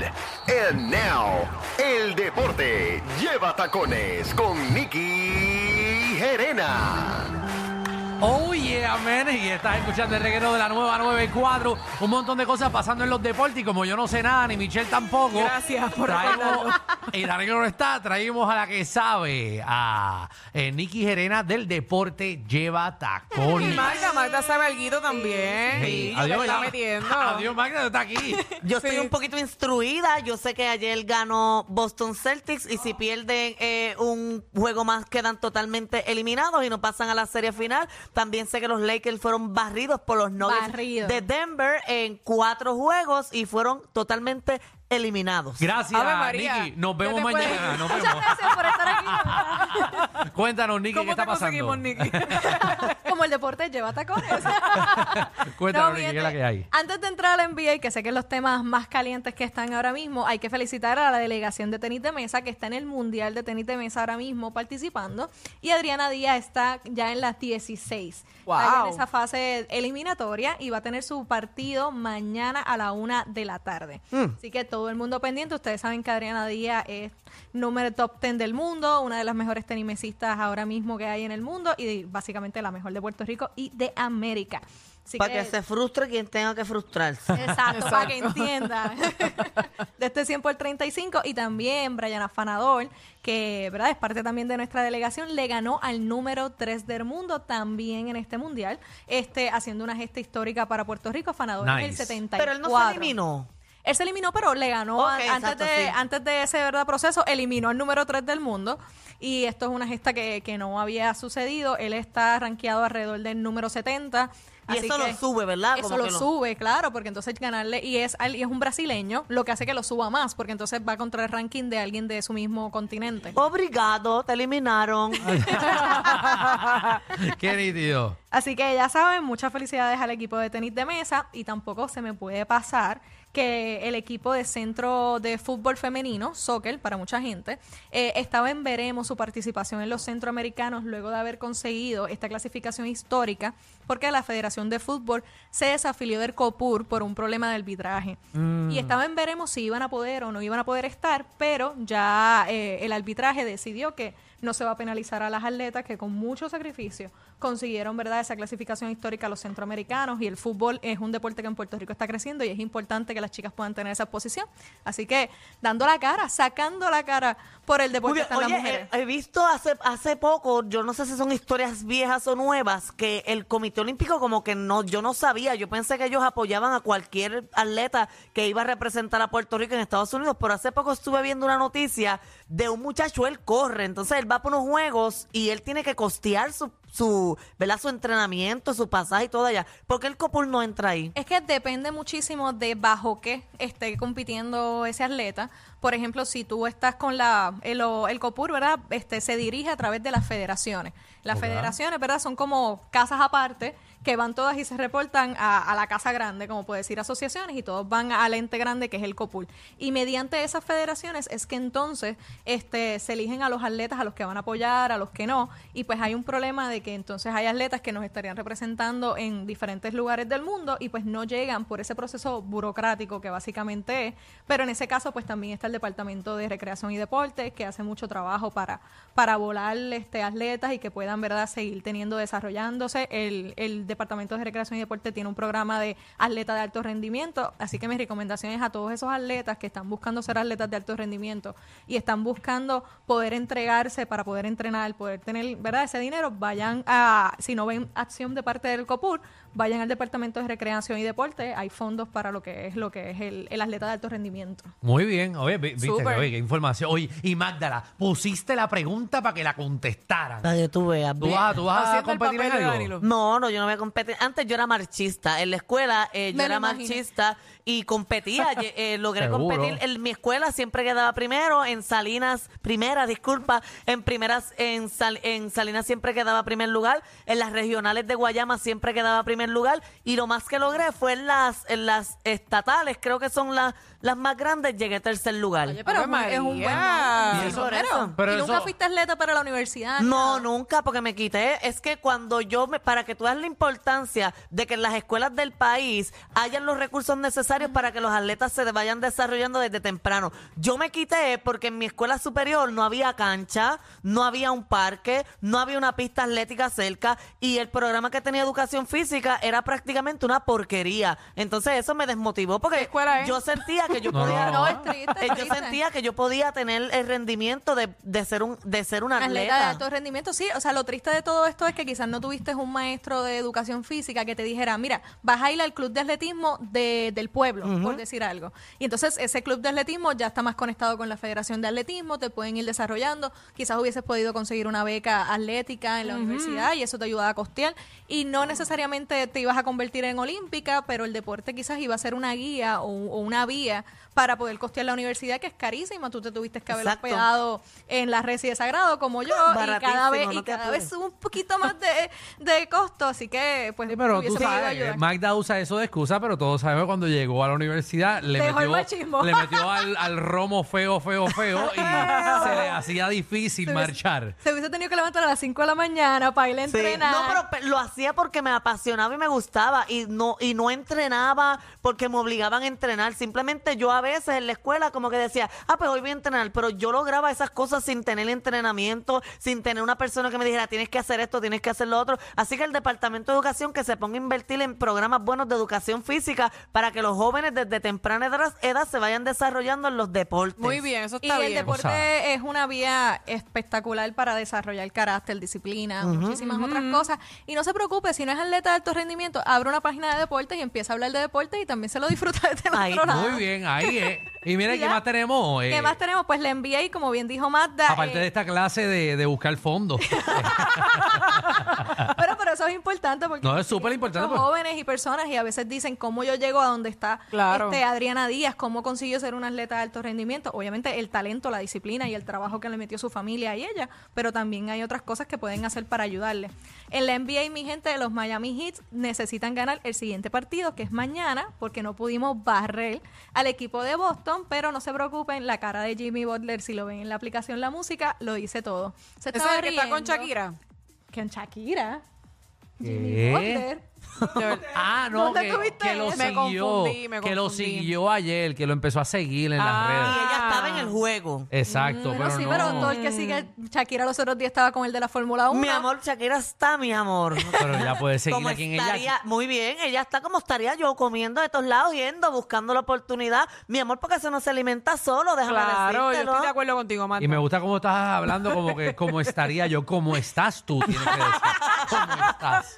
And now, el deporte lleva tacones con Nicky Gerena. Oh yeah, man. Y estás escuchando el reguero de la nueva 94. Un montón de cosas pasando en los deportes. Y como yo no sé nada, ni Michelle tampoco. Gracias por traemos, Y Daniel no está. Traímos a la que sabe, a eh, Nicky Gerena del deporte lleva Y tacones. Magda, Magda sabe algo también. Sí, Sí, adiós, te está ya. metiendo. Adiós, Magda, está aquí. Yo estoy Sí. un poquito instruida. Yo sé que ayer ganó Boston Celtics y si pierden eh, un juego más quedan totalmente eliminados y no pasan a la serie final. También sé que los Lakers fueron barridos por los Nuggets de Denver en cuatro juegos y fueron totalmente eliminados. Gracias, Ave María. Nicky. Nos Ya vemos te puedes- mañana. Nos Muchas vemos. gracias por estar aquí. Cuéntanos, Nicky, ¿qué ¿Cómo está te pasando? conseguimos, Nicky? Como el deporte lleva tacones. Cuéntanos, No, Nicky, ¿qué es la que hay? Antes de entrar al NBA, que sé que es los temas más calientes que están ahora mismo, hay que felicitar a la delegación de tenis de mesa que está en el Mundial de Tenis de Mesa ahora mismo participando. Y Adriana Díaz está ya en las 16. Está ya en Wow. esa fase eliminatoria y va a tener su partido mañana a la una de la tarde. Así que todo el mundo pendiente. Ustedes saben que Adriana Díaz es número top 10 del mundo, una de las mejores tenismesistas ahora mismo que hay en el mundo y básicamente la mejor de Puerto Rico y de América. Así Para que se frustre quien tenga que frustrarse. Exacto, para que entienda. de este 100 por 35 y también Brian Afanador, que ¿verdad? es parte también de nuestra delegación, le ganó al número 3 del mundo también en este mundial, este haciendo una gesta histórica para Puerto Rico. Afanador en el Nice. 74. Pero él no se eliminó. Él se eliminó, pero le ganó antes, exacto, de, sí. antes de ese verdad proceso, eliminó al número 3 del mundo. Y esto es una gesta que, que no había sucedido. Él está rankeado alrededor del número 70. Y así eso lo sube, ¿verdad? Eso Como lo que lo- sube, claro, porque entonces ganarle, y es, al- y es un brasileño, lo que hace que lo suba más, porque entonces va contra el ranking de alguien de su mismo continente. Obrigado, te eliminaron. Qué nítido. Así que ya saben, muchas felicidades al equipo de tenis de mesa y tampoco se me puede pasar que el equipo de centro de fútbol femenino, soccer para mucha gente, eh, estaba en veremos su participación en los centroamericanos luego de haber conseguido esta clasificación histórica porque la Federación de Fútbol se desafilió del COPUR por un problema de arbitraje. Y estaba en veremos si iban a poder o no iban a poder estar, pero ya eh, el arbitraje decidió que no se va a penalizar a las atletas que con mucho sacrificio consiguieron verdad esa clasificación histórica a los centroamericanos y el fútbol es un deporte que en Puerto Rico está creciendo y es importante que las chicas puedan tener esa posición. Así que dando la cara, sacando la cara por el deporte están las Oye, mujeres. he, he visto hace, hace poco, yo no sé si son historias viejas o nuevas, que el Comité Olímpico como que no, yo no sabía, yo pensé que ellos apoyaban a cualquier atleta que iba a representar a Puerto Rico en Estados Unidos, pero hace poco estuve viendo una noticia de un muchacho, él corre, entonces él va por unos juegos y él tiene que costear su, su, ¿verdad? su entrenamiento, su pasaje y todo allá. ¿Por qué el Copul no entra ahí? Es que depende muchísimo de bajo qué esté compitiendo ese atleta. Por ejemplo, si tú estás con la el, o- el COPUR, ¿verdad? Este se dirige a través de las federaciones. Las federaciones, ¿verdad? Son como casas aparte que van todas y se reportan a, a la casa grande, como puede decir asociaciones, y todos van al ente grande que es el COPUR. Y mediante esas federaciones es que entonces este, se eligen a los atletas, a los que van a apoyar, a los que no, y pues hay un problema de que entonces hay atletas que nos estarían representando en diferentes lugares del mundo y pues no llegan por ese proceso burocrático que básicamente es, pero en ese caso pues también está el Departamento de Recreación y Deportes que hace mucho trabajo para, para volar este, atletas y que puedan verdad seguir teniendo, desarrollándose. El, el Departamento de Recreación y Deporte tiene un programa de atleta de alto rendimiento, así que mis recomendaciones a todos esos atletas que están buscando ser atletas de alto rendimiento y están buscando poder entregarse para poder entrenar, poder tener, ¿verdad? Ese dinero, vayan a, si no ven acción de parte del COPUR, vayan al Departamento de Recreación y Deporte. Hay fondos para lo que es lo que es el, el atleta de alto rendimiento. Muy bien, oye, vi- viste, oye, qué información. Oye, y Magdala, pusiste la pregunta para que la contestaran. Para que tú veas. ¿Tú vas, tú vas a competir en algo? No, no, yo no voy a competir. Antes yo era marchista. En la escuela eh, yo Me lo era imaginé. marchista y competía. Eh, logré Seguro. competir. En mi escuela siempre quedaba primero. En Salinas, primera, disculpa. En primeras, en, Sal- en Salinas siempre quedaba primer lugar. En las regionales de Guayama siempre quedaba primer lugar. Y lo más que logré fue en las, en las estatales, creo que son las, las más grandes, llegué tercer lugar. Oye, pero es un- Ave es un buen María. número. Y eso. Pero ¿Y nunca eso- fuiste atleta para la universidad? No, nunca, porque me quité. Es que cuando yo, me, para que tú veas la importancia de que en las escuelas del país hayan los recursos necesarios para que los atletas se vayan desarrollando desde temprano. Yo me quité porque en mi escuela superior no había cancha, no había un parque, no había una pista atlética cerca y el programa que tenía educación física era prácticamente una porquería. Entonces eso me desmotivó porque yo sentía que yo No, podía... no, No, es triste, es Eh, Yo sentía que yo podía tener el rendimiento de, de ser un de ser un Atleta de atleta. alto rendimiento, sí. O sea, lo triste de todo esto es que quizás no tuviste un maestro de educación física que te dijera, mira, vas a ir al club de atletismo de- del pueblo, por decir algo. Y entonces ese club de atletismo ya está más conectado con la Federación de Atletismo, te pueden ir desarrollando. Quizás hubieses podido conseguir una beca atlética en la universidad y eso te ayudaba a costear. Y no necesariamente te ibas a convertir en olímpica, pero el deporte quizás iba a ser una guía o, o una vía para poder costear la universidad, que es carísima. Tú te tuviste que haber Exacto. hospedado en la Resi de Sagrado como yo y cada vez, no y cada vez sube un poquito más de, de costo, así que pues Sí, pero tú hubiese sabes, ayudar. que Magda usa eso de excusa, pero todos sabemos que cuando llegó a la universidad le Dejó el metió, machismo. le metió al, al romo feo, feo, feo y se le hacía difícil Se hubiese- marchar. Se hubiese tenido que levantar a las 5 de la mañana para ir a Sí. entrenar. No, pero pe- lo hacía porque me apasionaba y me gustaba y no y no entrenaba porque me obligaban a entrenar. Simplemente yo a veces en la escuela como que decía, ah, pues hoy voy a entrenar, pero yo lograba esas cosas sin tener entrenamiento, sin tener una persona que me dijera, tienes que hacer esto, tienes que hacer lo otro. Así que el Departamento de Educación que se ponga a invertir en programas buenos de educación física para que los jóvenes desde temprana edad, edad se vayan desarrollando en los deportes. Muy bien, eso Y está el bien. deporte O sea- es una vía espectacular para desarrollar carácter, disciplina, muchísimas otras cosas. Y no se preocupe, si no es atleta de alto rendimiento, abre una página de deportes y empieza a hablar de deporte y también se lo disfruta desde el Ahí, otro lado. Muy bien, ahí es. Y mira, Y ¿qué más tenemos? Eh, ¿Qué más tenemos? Pues la NBA, como bien dijo Mazda. Aparte eh, de esta clase de, de buscar fondos. Pero, pero eso es importante porque No, es súper importante, son pues. jóvenes y personas y a veces dicen cómo yo llego a donde está Claro. este Adriana Díaz, cómo consiguió ser una atleta de alto rendimiento. Obviamente el talento, la disciplina y el trabajo que le metió su familia y ella, pero también hay otras cosas que pueden hacer para ayudarle. En la NBA, mi gente, los Miami Heat necesitan ganar el siguiente partido, que es mañana, porque no pudimos barrer al equipo de Boston, pero no se preocupen, la cara de Jimmy Butler, si lo ven en la aplicación La Música, lo dice todo. Se Ese es el que está con. Shakira. ¿Con Shakira? Ah, no, ¿Dónde que, tuviste que lo eso? Me siguió. confundí, me que lo confundí. siguió ayer, que lo empezó a seguir en Ah. las Y redes. ella estaba en el juego. Exacto, Bueno, pero sí, no. pero todo el que sigue Shakira los otros días estaba con el de la Fórmula 1. Mi amor, Shakira está, mi amor. Pero ella puede seguir Como aquí en estaría, ella. muy bien, ella está como estaría yo comiendo de todos lados, yendo, buscando la oportunidad. Mi amor, porque eso no se alimenta solo, déjame Claro, yo decírtelo. estoy de acuerdo contigo, Marta. Y me gusta cómo estás hablando, como que cómo estaría yo, cómo estás tú, tienes que decir. ¿Cómo estás?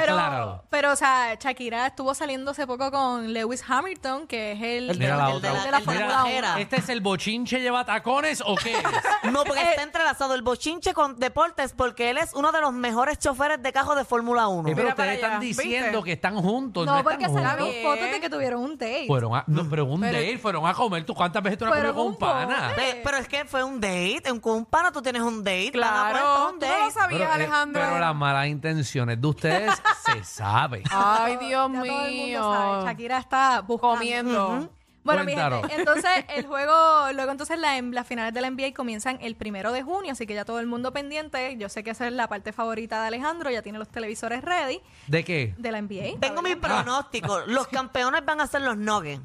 Pero, Acláralo. pero, o sea, Shakira estuvo saliendo hace poco con Lewis Hamilton, que es el, El Mira la el otra. de la el Fórmula la- Uno. ¿Este es el bochinche lleva tacones o qué es? No, porque está entrelazado el bochinche con deportes, porque él es uno de los mejores choferes de cajo de Fórmula 1. Eh, pero Mira ustedes están allá, diciendo ¿viste? que están juntos, no, No, porque salieron fotos de que tuvieron un date. Fueron a, no, pero un Pero- date, fueron a comer. ¿Tú cuántas veces tú no has comido con un pana? Pero es que fue un date, en- con un pana tú tienes un date. Claro, un tú no lo date. sabías, Pero, eh, Alejandro. pero las malas intenciones de ustedes se sabe. Ay, Dios Ya todo el mundo mío. sabe, Shakira está buscando. Comiendo. Bueno, mi gente, entonces el juego, luego entonces la, en las finales de la NBA comienzan el primero de junio, así que ya todo el mundo pendiente. Yo sé que esa es la parte favorita de Alejandro, ya tiene los televisores ready ¿De qué? de la NBA. Tengo mi pronóstico. Los campeones van a ser los Nuggets.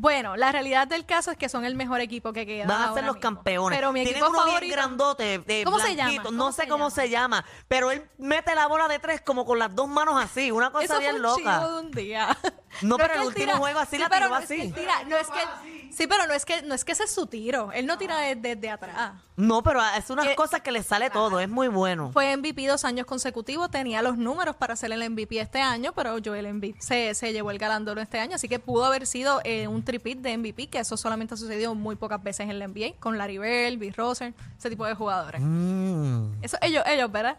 Bueno, la realidad del caso es que son el mejor equipo que queda. Van a ser los mismo. campeones. Pero mi Tienen equipo uno favorito. bien grandote, eh, ¿Cómo se blanquito. llama? No ¿Cómo sé se cómo llama? se llama, pero él mete la bola de tres como con las dos manos así, una cosa Eso fue bien un loca. chivo de un día. No, pero es el que él último juego así la pero tiró no es que así. él tira- no es que, sí, pero no es que no es que ese es su tiro. Él no tira desde, desde atrás. No, pero es unas Eh, cosas que le sale todo, es muy bueno. Fue MVP dos años consecutivos, tenía los números para ser el MVP este año, pero Joel Embiid se, se llevó el galardón este año, así que pudo haber sido eh, un tripit de MVP, que eso solamente ha sucedido muy pocas veces en la NBA, con Larry Bird, Bill Russell, ese tipo de jugadores. Mm. Eso ellos, ellos, ¿verdad?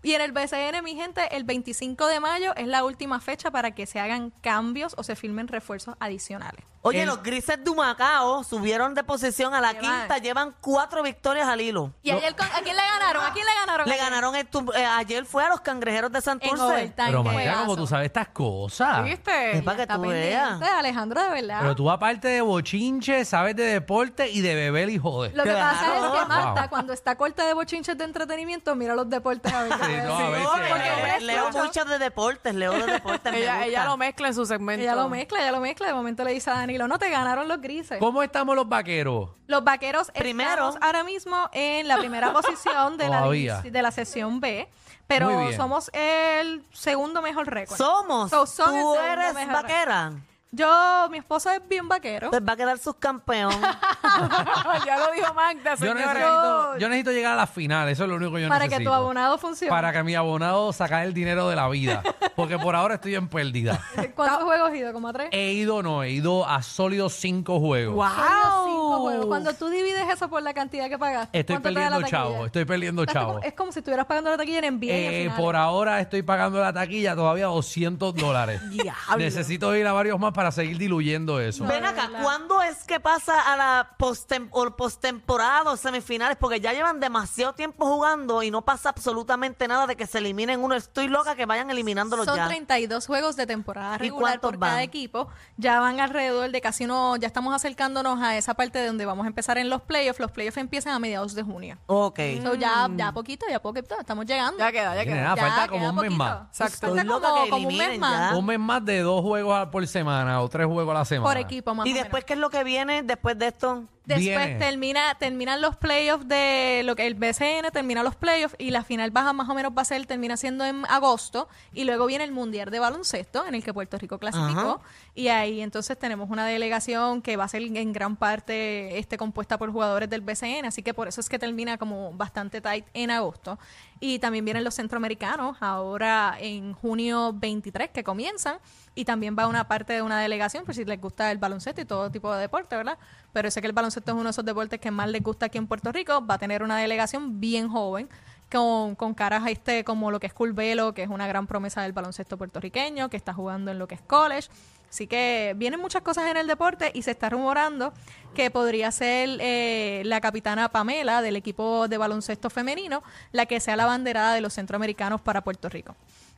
Y en el BCN, mi gente, el 25 de mayo es la última fecha para que se hagan cambios o se firmen refuerzos adicionales. Oye, El- los grises de Humacao subieron de posición a la Llevan- quinta, llevan cuatro victorias al hilo. ¿Y ayer con- a quién le ganaron? ¿A quién le ganaron? Le ayer? ganaron el tu- eh, ayer fue a los cangrejeros de en Santurce. overtime. Pero, qué María, como juegazo. tú sabes estas cosas. ¿Viste? Es para que Está tú pendiente, veas. Alejandro, de verdad. Pero tú, aparte de bochinche, sabes de deporte y de beber y joder. Lo que pasa Claro. es que Marta, Wow. cuando está corta de bochinches de entretenimiento, mira los deportes a ver qué Sí, no, a ver porque Porque leo escucho. mucho de deportes, leo de deportes. me Ella, gusta. lo mezcla en su segmento. Ella lo mezcla, ella lo mezcla. De momento le dice a No te ganaron los grises. ¿Cómo estamos los vaqueros? Los vaqueros Primero. estamos ahora mismo en la primera posición de la, Todavía. de la sesión B, pero Muy bien. somos el segundo mejor récord. Somos. So, son el Tú segundo eres mejor vaquera. Yo, mi esposo es bien vaquero. Pues va a quedar subcampeón. ya lo dijo Magda, Yo señores. necesito, yo necesito llegar a la final, eso es lo único que yo para necesito. que tu abonado funcione. Para que mi abonado sacar el dinero de la vida. Porque por ahora estoy en pérdida. ¿Cuántos juegos has ido? ¿Como a tres? He ido, no, he ido a sólidos cinco juegos. Solo cinco juegos. Cuando tú divides eso por la cantidad que pagaste, Estoy ¿cuánto te da la perdiendo taquilla? chavo, estoy perdiendo Estás chavo. como- es como si estuvieras pagando la taquilla en NBA. Eh, por ahora estoy pagando la taquilla todavía 200 dólares. Necesito ir a varios más para seguir diluyendo eso. Ven acá. ¿cuándo es que pasa a la postem- o postemporada o semifinales? Porque ya llevan demasiado tiempo jugando y no pasa absolutamente nada de que se eliminen uno. Estoy loca que vayan eliminándolos Son ya. 32 juegos de temporada ¿Y regular cuántos por cada van? equipo. Ya van alrededor de casi uno, ya estamos acercándonos a esa parte de donde vamos a empezar en los playoffs. Los playoffs empiezan a mediados de junio. Ok. So, ya, ya poquito, ya poquito, estamos llegando. Ya queda, ya queda. Ya, falta como queda un mes poquito. más. Exacto. Falta Estoy loca como, que como un mes eliminen más. ya. Un mes más de dos juegos por semana o tres juegos a la semana. Por equipo, más ¿Y o menos. después qué es lo que viene después de esto? Después Viene. termina, terminan los playoffs de lo que el BCN termina los playoffs y la final baja más o menos va a ser, termina siendo en agosto y luego viene el Mundial de Baloncesto en el que Puerto Rico clasificó y ahí entonces tenemos una delegación que va a ser en gran parte este compuesta por jugadores del BCN, así que por eso es que termina como bastante tight en agosto. Y también vienen los centroamericanos ahora en junio 23 que comienzan y también va una parte de una delegación, por si les gusta el baloncesto y todo tipo de deporte, ¿verdad? Pero sé que el baloncesto es uno de esos deportes que más les gusta aquí en Puerto Rico, va a tener una delegación bien joven. Con, con caras a este como lo que es Curvelo, que es una gran promesa del baloncesto puertorriqueño, que está jugando en lo que es college. Así que vienen muchas cosas en el deporte y se está rumorando que podría ser eh, la capitana Pamela del equipo de baloncesto femenino la que sea la banderada de los centroamericanos para Puerto Rico.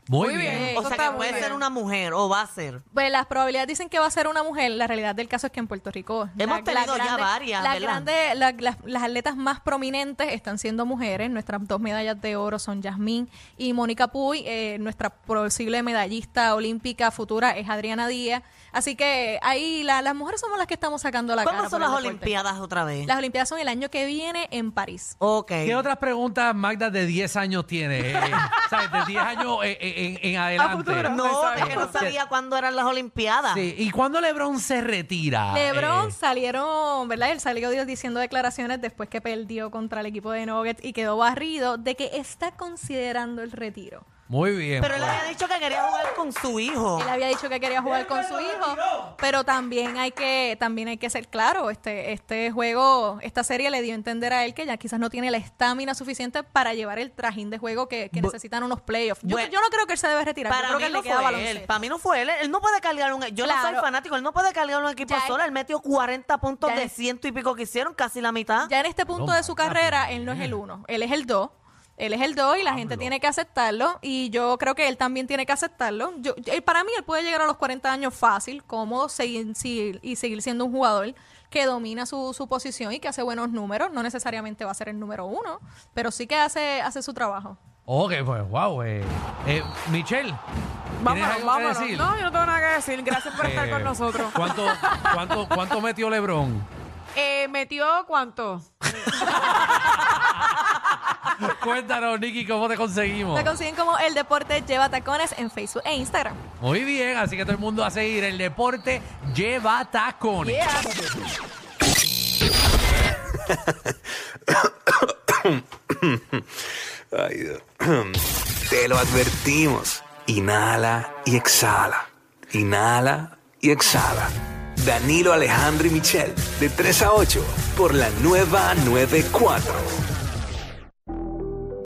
Muy, Muy bien. bien. O sea que puede bien. ser una mujer o va a ser. Pues las probabilidades dicen que va a ser una mujer. La realidad del caso es que en Puerto Rico Hemos tenido ya varias, la la- las, las atletas más prominentes están siendo mujeres. Nuestras dos medallas de oro son Yasmín y Mónica Puy. Eh, nuestra posible medallista olímpica futura es Adriana Díaz. Así que ahí la- las mujeres somos las que estamos sacando la ¿Cuándo cara. son por las el deporte. Olimpiadas otra vez? Las Olimpiadas son el año que viene en París. Ok. ¿Qué otras preguntas Magda de 10 años tiene? Eh, ¿Sabes? De 10 años eh, eh, en, en adelante. futuro. No, es que no sabía cuándo eran las Olimpiadas. Sí. ¿Y cuándo LeBron se retira? LeBron Eh, salieron, ¿verdad? Él salió diciendo declaraciones después que perdió contra el equipo de Nuggets y quedó barrido de que está considerando el retiro. Muy bien. Pero él pues. había dicho que quería jugar con su hijo. Él había dicho que quería jugar con su hijo, pero también hay que también hay que ser claro, este este juego, esta serie le dio a entender a él que ya quizás no tiene la estamina suficiente para llevar el trajín de juego que, que Bu- necesitan unos playoffs. Yo, Bueno, yo no creo que él se debe retirar, yo Para creo mí que él no le queda fue él. Para mí no fue él. Él no puede cargar un... Yo no soy Claro. fanático. Él no puede cargar un equipo Ya solo. es- Él metió 40 puntos Ya de es- ciento y pico que hicieron, casi la mitad. Ya en este punto de su carrera, él no es el uno, él es el dos. Él es el dos y la gente tiene que aceptarlo. Y yo creo que él también tiene que aceptarlo. Yo, él- para mí, él puede llegar a los 40 años fácil, cómodo, seguir, y seguir siendo un jugador que domina su, su posición y que hace buenos números. No necesariamente va a ser el número uno, pero sí que hace, hace su trabajo. Ok, pues wow. Eh, eh, Michelle, ¿tienes Vámonos, algo vámonos. que decir? No, yo no tengo nada que decir. Gracias por estar Eh, con nosotros. ¿Cuánto, cuánto, cuánto metió LeBron? Eh, ¿Metió cuánto? Cuéntanos, Nicky, ¿cómo te conseguimos? Me consiguen como El Deporte Lleva Tacones en Facebook e Instagram. Muy bien, así que todo el mundo a seguir. El deporte lleva tacones. Ay, Dios. Te lo advertimos. Inhala y exhala. Inhala y exhala. Danilo Alejandro y Michel, de 3 a 8, por la nueva 94.